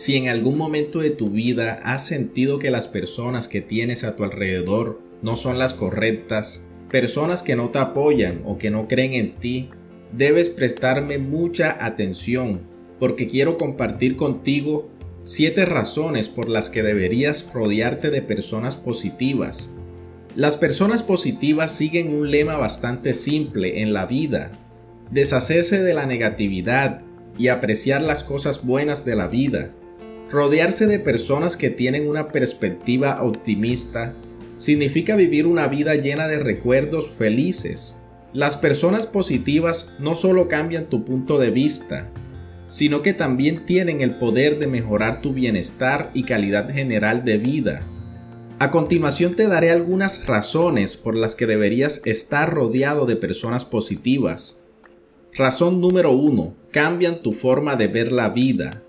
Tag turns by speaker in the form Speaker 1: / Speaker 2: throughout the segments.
Speaker 1: Si en algún momento de tu vida has sentido que las personas que tienes a tu alrededor no son las correctas, personas que no te apoyan o que no creen en ti, debes prestarme mucha atención porque quiero compartir contigo siete razones por las que deberías rodearte de personas positivas. Las personas positivas siguen un lema bastante simple en la vida, deshacerse de la negatividad y apreciar las cosas buenas de la vida. Rodearse de personas que tienen una perspectiva optimista significa vivir una vida llena de recuerdos felices. Las personas positivas no solo cambian tu punto de vista, sino que también tienen el poder de mejorar tu bienestar y calidad general de vida. A continuación te daré algunas razones por las que deberías estar rodeado de personas positivas. Razón número 1. Cambian tu forma de ver la vida.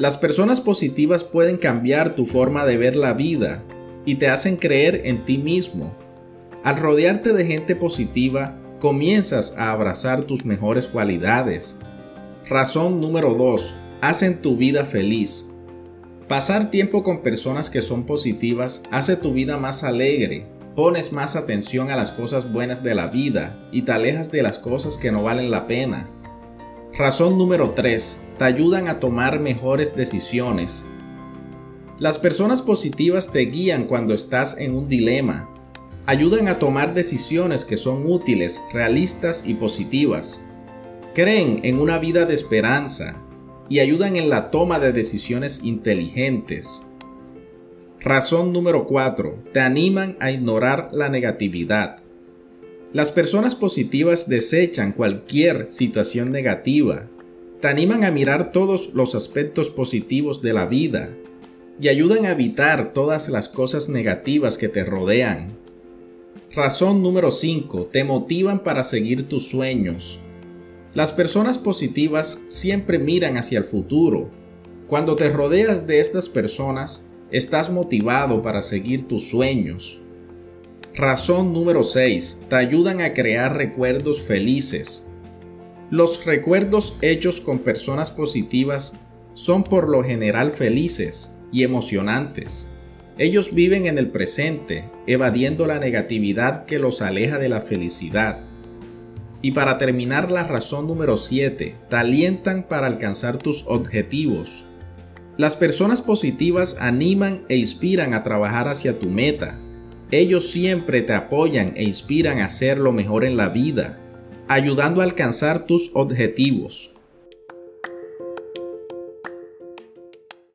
Speaker 1: Las personas positivas pueden cambiar tu forma de ver la vida y te hacen creer en ti mismo. Al rodearte de gente positiva, comienzas a abrazar tus mejores cualidades. Razón número 2. Hacen tu vida feliz. Pasar tiempo con personas que son positivas hace tu vida más alegre, pones más atención a las cosas buenas de la vida y te alejas de las cosas que no valen la pena. Razón número 3. Te ayudan a tomar mejores decisiones. Las personas positivas te guían cuando estás en un dilema. Ayudan a tomar decisiones que son útiles, realistas y positivas. Creen en una vida de esperanza y ayudan en la toma de decisiones inteligentes. Razón número 4. Te animan a ignorar la negatividad. Las personas positivas desechan cualquier situación negativa, te animan a mirar todos los aspectos positivos de la vida y ayudan a evitar todas las cosas negativas que te rodean. Razón número 5. Te motivan para seguir tus sueños. Las personas positivas siempre miran hacia el futuro. Cuando te rodeas de estas personas, estás motivado para seguir tus sueños. Razón número 6. Te ayudan a crear recuerdos felices. Los recuerdos hechos con personas positivas son por lo general felices y emocionantes. Ellos viven en el presente, evadiendo la negatividad que los aleja de la felicidad. Y para terminar la razón número 7, te alientan para alcanzar tus objetivos. Las personas positivas animan e inspiran a trabajar hacia tu meta, ellos siempre te apoyan e inspiran a hacer lo mejor en la vida, ayudando a alcanzar tus objetivos.